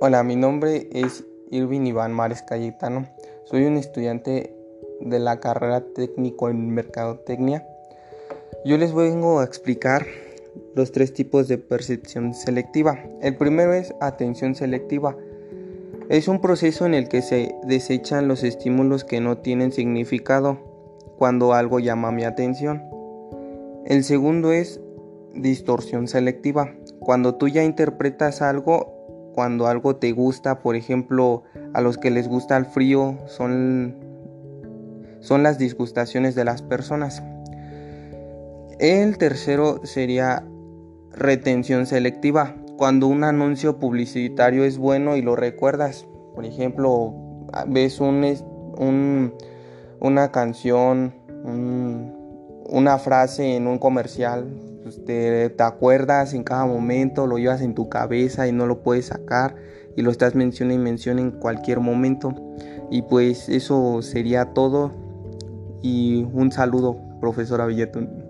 Hola, mi nombre es Irvin Iván Mares Cayetano. Soy un estudiante de la carrera técnico en mercadotecnia. Yo les vengo a explicar los tres tipos de percepción selectiva. El primero es atención selectiva. Es un proceso en el que se desechan los estímulos que no tienen significado cuando algo llama mi atención. El segundo es distorsión selectiva. Cuando tú ya interpretas algo cuando algo te gusta, por ejemplo, a los que les gusta el frío son, son las disgustaciones de las personas. El tercero sería retención selectiva, cuando un anuncio publicitario es bueno y lo recuerdas. Por ejemplo, ves un, una canción, una frase en un comercial, te, acuerdas en cada momento, lo llevas en tu cabeza y no lo puedes sacar y lo estás mencionando y menciona en cualquier momento. Y pues eso sería todo y un saludo, profesora Villetón.